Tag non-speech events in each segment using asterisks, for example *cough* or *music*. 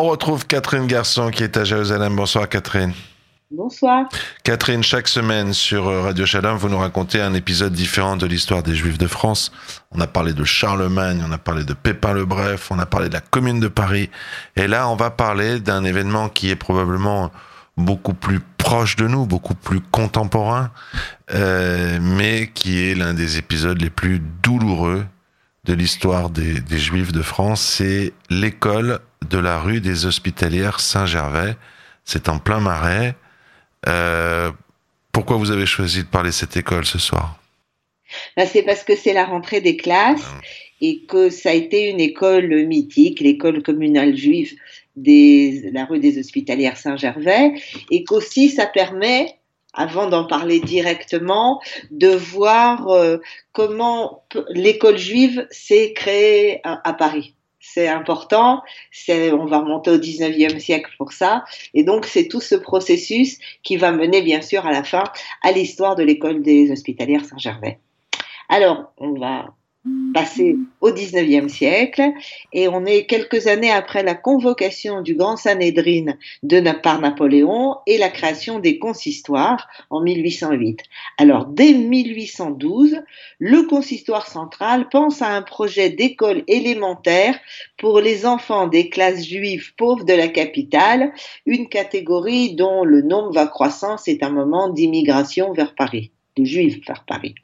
On retrouve Catherine Garçon qui est à Jérusalem. Bonsoir Catherine. Bonsoir. Catherine, chaque semaine sur Radio Shalom, vous nous racontez un épisode différent de l'histoire des Juifs de France. On a parlé de Charlemagne, on a parlé de Pépin le Bref, on a parlé de la Commune de Paris. Et là, on va parler d'un événement qui est probablement beaucoup plus proche de nous, beaucoup plus contemporain, euh, mais qui est l'un des épisodes les plus douloureux de l'histoire des, des Juifs de France. C'est l'école de la rue des Hospitalières Saint-Gervais. C'est en plein marais. Euh, pourquoi vous avez choisi de parler de cette école ce soir? Ben, C'est parce que c'est la rentrée des classes ah. et que ça a été une école mythique, l'école communale juive de la rue des Hospitalières Saint-Gervais, et qu'aussi ça permet avant d'en parler directement, de voir euh, comment l'école juive s'est créée à Paris c'est important. On va remonter au 19e siècle pour ça. Et donc, c'est tout ce processus qui va mener, bien sûr, à la fin, à l'histoire de l'école des hospitalières Saint-Gervais. Alors, on va passé au 19e siècle et on est quelques années après la convocation du Grand Sanhédrin de, par Napoléon et la création des consistoires en 1808. Alors dès 1812, le consistoire central pense à un projet d'école élémentaire pour les enfants des classes juives pauvres de la capitale, une catégorie dont le nombre va croissant, c'est un moment d'immigration vers Paris juifs vers Paris.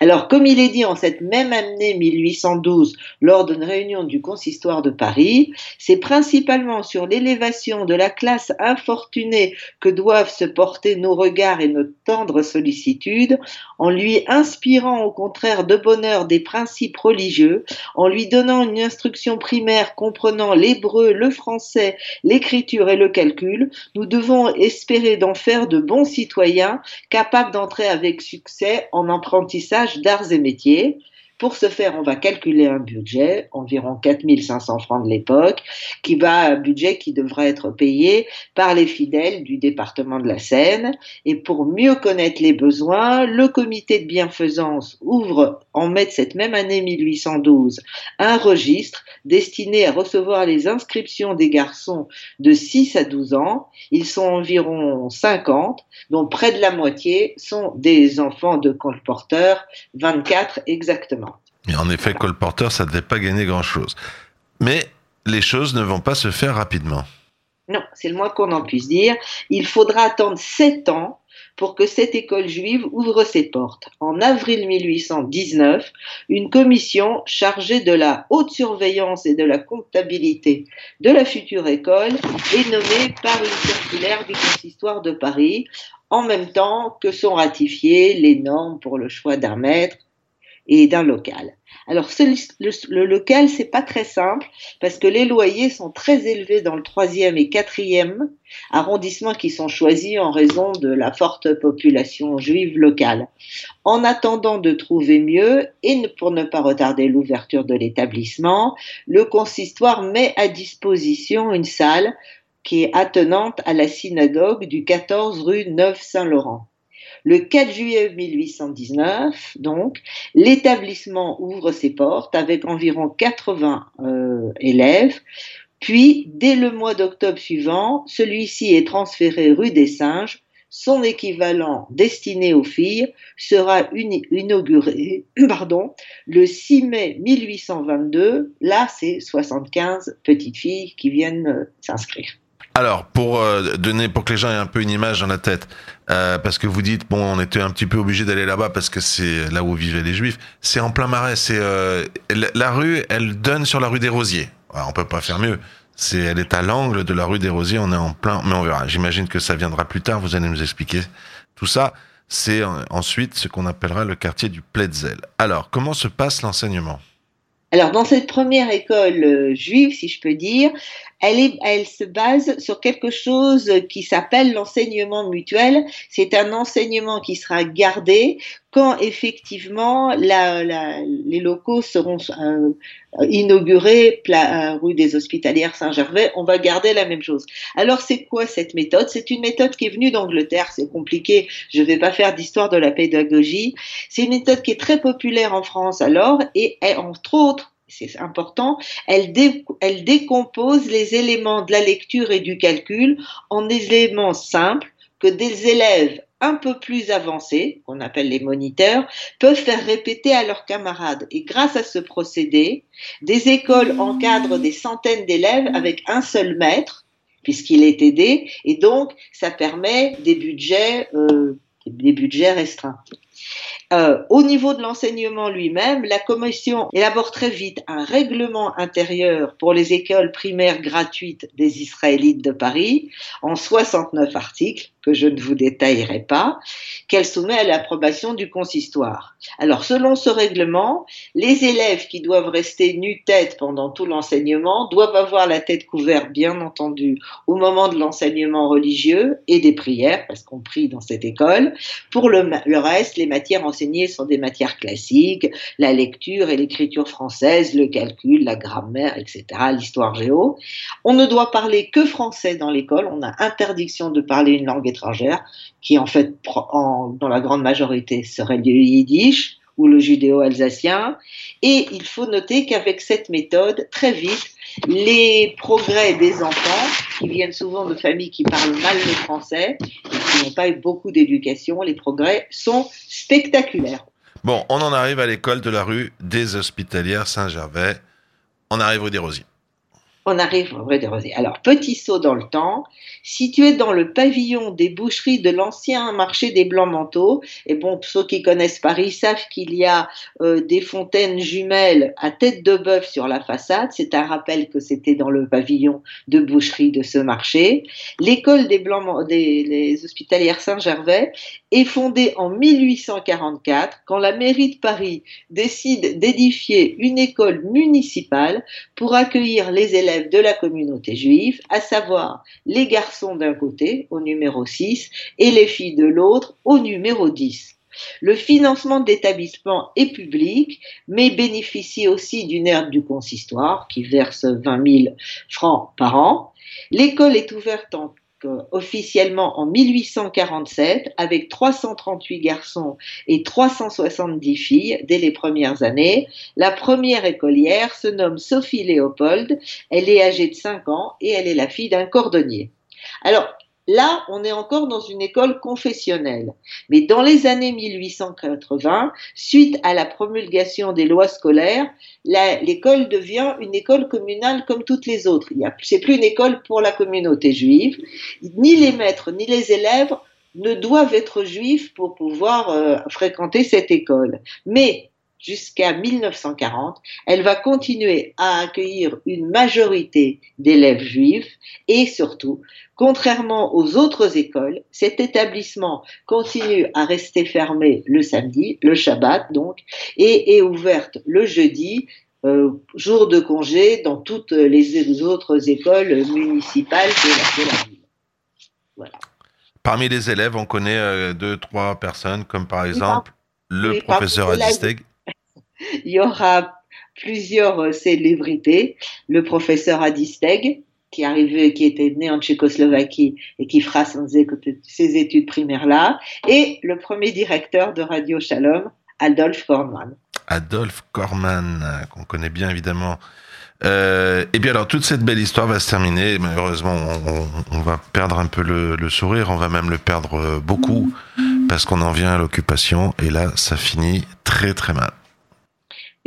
Alors, comme il est dit en cette même année 1812, lors d'une réunion du consistoire de Paris, c'est principalement sur l'élévation de la classe infortunée que doivent se porter nos regards et notre tendre sollicitude, en lui inspirant au contraire de bonheur des principes religieux, en lui donnant une instruction primaire comprenant l'hébreu, le français, l'écriture et le calcul, nous devons espérer d'en faire de bons citoyens capables d'entrer avec succès en apprentissage d'arts et métiers, pour ce faire, on va calculer un budget, environ 4500 francs de l'époque, qui va un budget qui devra être payé par les fidèles du département de la Seine. Et pour mieux connaître les besoins, le comité de bienfaisance ouvre en mai de cette même année 1812 un registre destiné à recevoir les inscriptions des garçons de 6 à 12 ans. Ils sont environ 50, dont près de la moitié sont des enfants de colporteurs, 24 exactement. Et en effet, colporteur, ça ne devait pas gagner grand-chose. Mais les choses ne vont pas se faire rapidement. Non, c'est le moins qu'on en puisse dire. Il faudra attendre sept ans pour que cette école juive ouvre ses portes. En avril 1819, une commission chargée de la haute surveillance et de la comptabilité de la future école est nommée par une circulaire du consistoire de Paris, en même temps que sont ratifiées les normes pour le choix d'un maître, et d'un local. Alors le, local c'est pas très simple parce que les loyers sont très élevés dans le troisième et quatrième arrondissement qui sont choisis en raison de la forte population juive locale. En attendant de trouver mieux et pour ne pas retarder l'ouverture de l'établissement, le consistoire met à disposition une salle qui est attenante à la synagogue du 14 rue Neuve Saint-Laurent. Le 4 juillet 1819, donc, l'établissement ouvre ses portes avec environ 80 euh, élèves. Puis, dès le mois d'octobre suivant, celui-ci est transféré rue des Singes. Son équivalent destiné aux filles sera inauguré *coughs* pardon, le 6 mai 1822. Là, c'est 75 petites filles qui viennent euh, s'inscrire. Alors, pour euh, donner, pour que les gens aient un peu une image dans la tête, euh, parce que vous dites, bon, on était un petit peu obligé d'aller là-bas parce que c'est là où vivaient les Juifs. C'est en plein marais. C'est euh, la rue, elle donne sur la rue des Rosiers. Alors, on peut pas faire mieux. C'est, elle est à l'angle de la rue des Rosiers. On est en plein, mais on verra. J'imagine que ça viendra plus tard. Vous allez nous expliquer tout ça. C'est ensuite ce qu'on appellera le quartier du Pletzel. Alors, comment se passe l'enseignement? Alors, dans cette première école juive, si je peux dire, elle, se base sur quelque chose qui s'appelle l'enseignement mutuel. C'est un enseignement qui sera gardé quand effectivement les locaux seront euh, inaugurés, euh, rue des Hospitalières Saint-Gervais, on va garder la même chose. Alors c'est quoi cette méthode? C'est une méthode qui est venue d'Angleterre, c'est compliqué, je ne vais pas faire d'histoire de la pédagogie. C'est une méthode qui est très populaire en France alors, et entre autres c'est important, elle, décompose les éléments de la lecture et du calcul en éléments simples que des élèves un peu plus avancés, qu'on appelle les moniteurs, peuvent faire répéter à leurs camarades. Et grâce à ce procédé, des écoles encadrent des centaines d'élèves avec un seul maître, puisqu'il est aidé, et donc ça permet des budgets, euh, des budgets restreints. Euh, au niveau de l'enseignement lui-même, la Commission élabore très vite un règlement intérieur pour les écoles primaires gratuites des Israélites de Paris en 69 articles que je ne vous détaillerai pas, qu'elle soumet à l'approbation du consistoire. Alors, selon ce règlement, les élèves qui doivent rester nu-tête pendant tout l'enseignement doivent avoir la tête couverte, bien entendu, au moment de l'enseignement religieux et des prières, parce qu'on prie dans cette école. Pour le, le reste, les matières sont des matières classiques, la lecture et l'écriture française, le calcul, la grammaire, etc., l'histoire géo. On ne doit parler que français dans l'école, on a interdiction de parler une langue étrangère, qui en fait, dans la grande majorité, serait le yiddish ou le judéo-alsacien. Et il faut noter qu'avec cette méthode, très vite, les progrès des enfants, qui viennent souvent de familles qui parlent mal le français n'ont pas eu beaucoup d'éducation, les progrès sont spectaculaires. Bon, on en arrive à l'école de la rue des Hospitalières Saint-Gervais. On arrive au Desrosiers on arrive au vrai des rosiers. Alors, petit saut dans le temps, situé dans le pavillon des boucheries de l'ancien marché des Blancs-Manteaux, et bon, ceux qui connaissent Paris savent qu'il y a euh, des fontaines jumelles à tête de bœuf sur la façade. C'est un rappel que c'était dans le pavillon de boucherie de ce marché. L'école des Blancs, des hospitalières Saint-Gervais est fondée en 1844 quand la mairie de Paris décide d'édifier une école municipale pour accueillir les élèves de la communauté juive, à savoir les garçons d'un côté, au numéro 6, et les filles de l'autre, au numéro 10. Le financement de l'établissement est public, mais bénéficie aussi d'une aide du consistoire qui verse 20 000 francs par an. L'école est ouverte en officiellement en 1847 avec 338 garçons et 370 filles dès les premières années. La première écolière se nomme Sophie Léopold. Elle est âgée de 5 ans et elle est la fille d'un cordonnier. Alors, Là, on est encore dans une école confessionnelle. Mais dans les années 1880, suite à la promulgation des lois scolaires, l'école devient une école communale comme toutes les autres. C'est plus une école pour la communauté juive. Ni les maîtres ni les élèves ne doivent être juifs pour pouvoir euh, fréquenter cette école. Mais jusqu'à 1940, elle va continuer à accueillir une majorité d'élèves juifs et surtout, contrairement aux autres écoles, cet établissement continue à rester fermé le samedi, le Shabbat donc, et est ouverte le jeudi, euh, jour de congé dans toutes les autres écoles municipales de la, ville. Voilà. Parmi les élèves, on connaît euh, deux, trois personnes, comme par exemple le professeur Adisteg. *laughs* il y aura plusieurs euh, célébrités. Le professeur Adisteg, qui arrivait, qui était né en Tchécoslovaquie et qui fera ses études primaires là, et le premier directeur de Radio Shalom, Adolphe Korman. Adolphe Korman, euh, qu'on connaît bien évidemment. Euh, et bien alors toute cette belle histoire va se terminer. Malheureusement, on, va perdre un peu le, le, sourire, on va même le perdre beaucoup parce qu'on en vient à l'occupation et là, ça finit très très mal.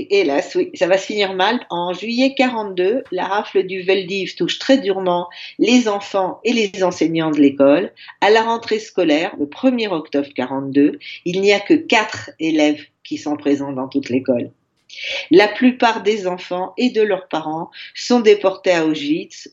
Hélas, oui, ça va se finir mal. En juillet 42, la rafle du Veldiv touche très durement les enfants et les enseignants de l'école. À la rentrée scolaire, le 1er octobre 42, il n'y a que quatre élèves qui sont présents dans toute l'école. La plupart des enfants et de leurs parents sont déportés à Auschwitz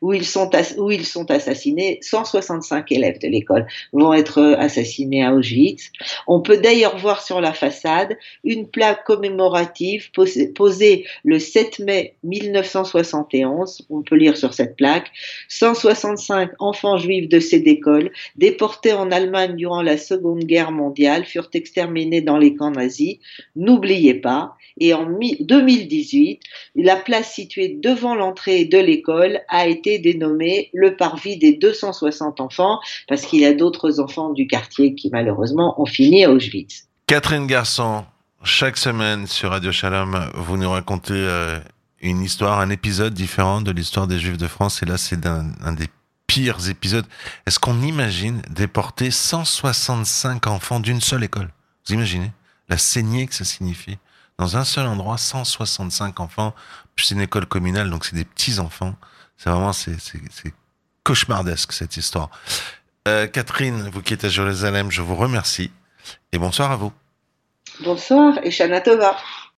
où ils sont, où ils sont assassinés. 165 élèves de l'école vont être euh, assassinés à Auschwitz. On peut d'ailleurs voir sur la façade une plaque commémorative posée, le 7 mai 1971. On peut lire sur cette plaque 165 enfants juifs de cette école déportés en Allemagne durant la Seconde Guerre mondiale furent exterminés dans les camps nazis. N'oubliez pas. Et en 2018, la place située devant l'entrée de l'école a été dénommé le parvis des 260 enfants parce qu'il y a d'autres enfants du quartier qui malheureusement ont fini à Auschwitz. Catherine Garçon, Chaque semaine sur Radio Shalom, vous nous racontez euh, une histoire, un épisode différent de l'histoire des Juifs de France. Et là, c'est un, un des pires épisodes. Est-ce qu'on imagine déporter 165 enfants d'une seule école? Vous imaginez la saignée que ça signifie? Dans un seul endroit, 165 enfants. C'est une école communale, donc c'est des petits enfants. C'est vraiment, c'est cauchemardesque cette histoire. Euh, Catherine, vous qui êtes à Jérusalem, je vous remercie et bonsoir à vous. Bonsoir et Shana Tova.